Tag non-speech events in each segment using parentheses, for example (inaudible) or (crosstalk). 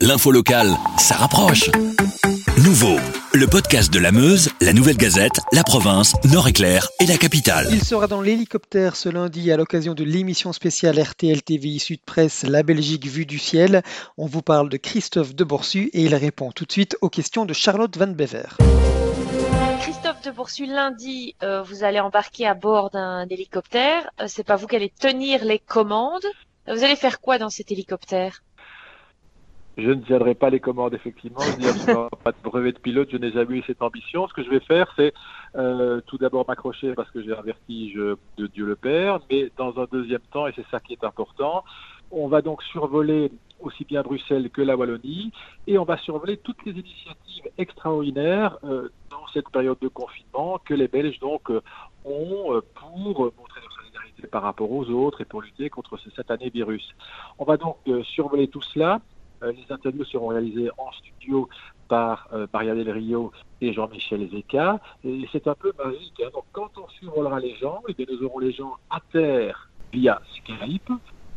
L'info locale, ça rapproche. Nouveau, le podcast de la Meuse, la Nouvelle Gazette, la province, Nord-Éclair et la capitale. Il sera dans l'hélicoptère ce lundi à l'occasion de l'émission spéciale RTL TVI Sud Presse La Belgique vue du ciel. On vous parle de Christophe de Borsu et il répond tout de suite aux questions de Charlotte Van Bever. Christophe de Boursu, lundi, euh, vous allez embarquer à bord d'un hélicoptère. Euh, c'est pas vous qui allez tenir les commandes. Vous allez faire quoi dans cet hélicoptère? Je ne tiendrai pas les commandes, effectivement. Je n'ai (laughs) pas de brevet de pilote. Je n'ai jamais eu cette ambition. Ce que je vais faire, c'est euh, tout d'abord m'accrocher parce que j'ai un vertige de Dieu le Père. Mais dans un deuxième temps, et c'est ça qui est important, on va donc survoler aussi bien Bruxelles que la Wallonie, et on va survoler toutes les initiatives extraordinaires euh, dans cette période de confinement que les Belges donc euh, ont pour montrer leur solidarité par rapport aux autres et pour lutter contre ce satané virus. On va donc survoler tout cela les interviews seront réalisées en studio par euh, Del Rio et Jean-Michel Zeka. Et c'est un peu magique. Hein. Donc, quand on survolera les gens, eh nous aurons les gens à terre via Skype.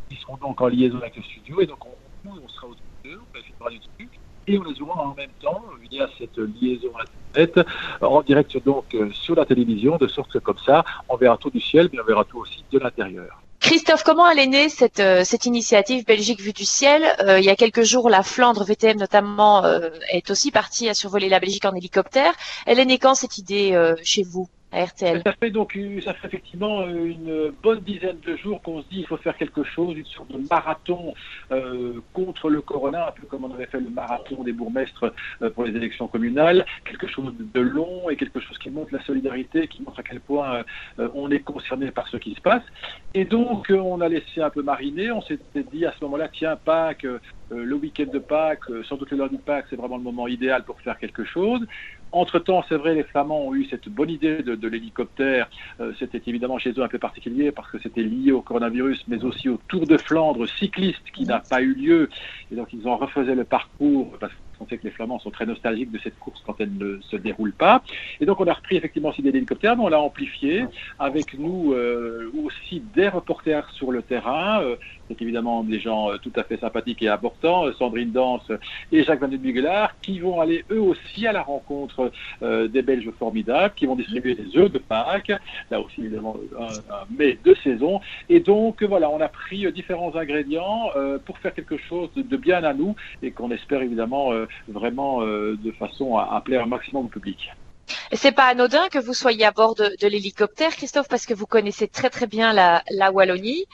Ils seront donc en liaison avec le studio. Et donc, on, sera au studio, on va du Et on les aura en même temps via cette liaison Internet en direct donc euh, sur la télévision, de sorte que comme ça, on verra tout du ciel, mais on verra tout aussi de l'intérieur. Christophe, comment elle est née cette, euh, initiative Belgique vue du ciel euh, Il y a quelques jours, la Flandre VTM notamment euh, est aussi partie à survoler la Belgique en hélicoptère. Elle est née quand cette idée chez vous? Ça fait donc ça fait effectivement une bonne dizaine de jours qu'on se dit il faut faire quelque chose, une sorte de marathon euh, contre le corona, un peu comme on avait fait le marathon des bourgmestres euh, pour les élections communales, quelque chose de long et quelque chose qui montre la solidarité, qui montre à quel point euh, on est concerné par ce qui se passe. Et donc on a laissé un peu mariner, on s'était dit à ce moment-là, tiens Pâques, le week-end de Pâques, sans doute le lundi de Pâques, c'est vraiment le moment idéal pour faire quelque chose. Entre-temps, c'est vrai, les Flamands ont eu cette bonne idée de, l'hélicoptère. Euh, c'était évidemment chez eux un peu particulier parce que c'était lié au coronavirus, mais aussi au Tour de Flandre cycliste qui n'a pas eu lieu. Et donc, ils ont refait le parcours on sait que les Flamands sont très nostalgiques de cette course quand elle ne se déroule pas. Et donc on a repris effectivement cette idée d'hélicoptère, mais on l'a amplifié avec nous euh, aussi des reporters sur le terrain. Euh, c'est évidemment des gens euh, tout à fait sympathiques et importants, Sandrine Danse et Jacques Van den qui vont aller eux aussi à la rencontre des Belges formidables, qui vont distribuer des œufs de Pâques, là aussi évidemment un, un mets de saison. Et donc voilà, on a pris différents ingrédients pour faire quelque chose de bien à nous et qu'on espère évidemment vraiment euh, de façon à, appeler un maximum de public. C'est pas anodin que vous soyez à bord de, l'hélicoptère, Christophe, parce que vous connaissez très très bien la, Wallonie.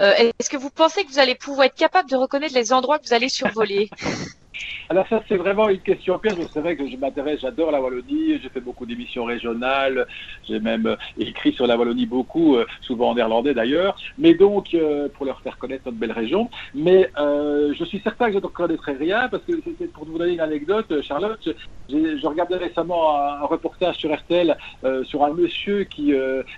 Euh, est-ce que vous pensez que vous allez pouvoir être capable de reconnaître les endroits que vous allez survoler? (laughs) Alors ça, c'est vraiment une question piège. C'est vrai que je m'intéresse, j'adore la Wallonie. J'ai fait beaucoup d'émissions régionales. J'ai même euh, écrit sur la Wallonie beaucoup, euh, souvent en néerlandais d'ailleurs. Mais donc, euh, pour leur faire connaître notre belle région. Mais je suis certain que je ne connaîtrai rien parce que pour vous donner une anecdote, Charlotte. Je regardais récemment un, reportage sur RTL sur un monsieur qui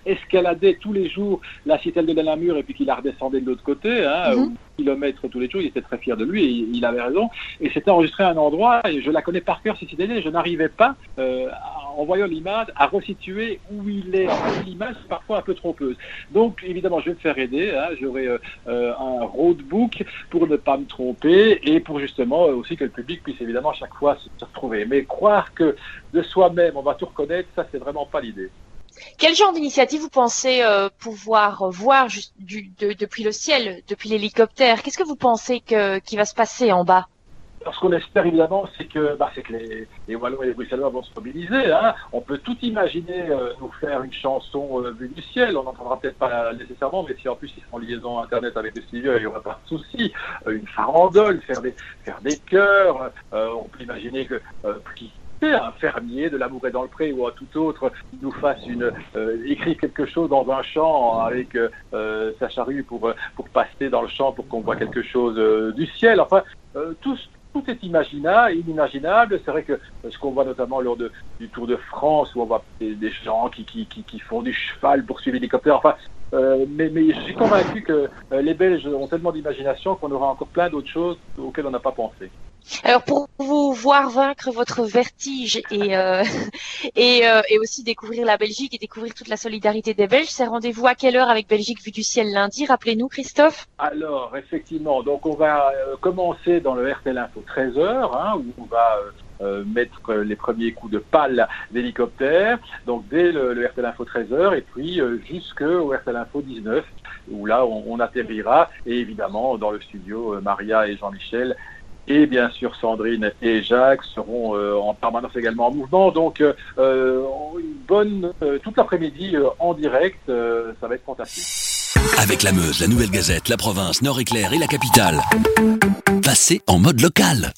escaladait tous les jours la citelle de Namur et puis qui la redescendait de l'autre côté. Hein, mhm kilomètres tous les jours. Il était très fier de lui et il avait raison. Et c'était enregistré à un endroit, et je la connais par cœur, cette idée, je n'arrivais pas, euh, en voyant l'image, à resituer où il est. L'image est parfois un peu trompeuse. Donc, évidemment, je vais me faire aider. Hein. J'aurai euh, euh, un roadbook pour ne pas me tromper et pour justement aussi que le public puisse évidemment chaque fois se retrouver. Mais croire que de soi-même, on va tout reconnaître, ça, c'est vraiment pas l'idée. Quel genre d'initiative vous pensez euh, pouvoir voir depuis le ciel, depuis l'hélicoptère? Qu'est-ce que vous pensez qui va se passer en bas? Ce qu'on espère évidemment, c'est que, bah, les, Wallons et les Bruxellois vont se mobiliser. Hein. On peut tout imaginer euh, nous faire une chanson euh, vue du ciel. On n'entendra peut-être pas nécessairement, mais si en plus ils sont en liaison internet avec le studio, il n'y aura pas de souci. une farandole, faire des, faire des chœurs. on peut imaginer que un fermier de l'amour est dans le pré ou un tout autre nous fasse une euh, écrit quelque chose dans un champ avec euh, sa charrue pour pour passer dans le champ pour qu'on voit quelque chose euh, du ciel. Enfin, tout tout est imaginable, inimaginable. C'est vrai que ce qu'on voit notamment lors du Tour de France, où on voit des, gens qui, font du cheval pour suivre l'hélicoptère. Enfin, mais, mais, je suis convaincu que les Belges ont tellement d'imagination qu'on aura encore plein d'autres choses auxquelles on n'a pas pensé. Alors pour vous voir vaincre votre vertige et euh, (laughs) euh, et, aussi découvrir la Belgique et découvrir toute la solidarité des Belges, c'est rendez-vous à quelle heure avec Belgique vue du ciel lundi Rappelez-nous Christophe? Alors effectivement, donc on va euh, commencer dans le RTL Info 13h hein, où on va mettre les premiers coups de pale d'hélicoptère, donc dès le, RTL Info 13h et puis jusqu'au RTL Info 19 où là on, on, atterrira et évidemment dans le studio Maria et Jean-Michel et bien sûr Sandrine et Jacques seront euh, en permanence également en mouvement. Donc euh, une bonne toute l'après-midi en direct, ça va être fantastique. Avec la Meuse, la Nouvelle Gazette, la province, Nord-Éclair et la capitale. Passez en mode local.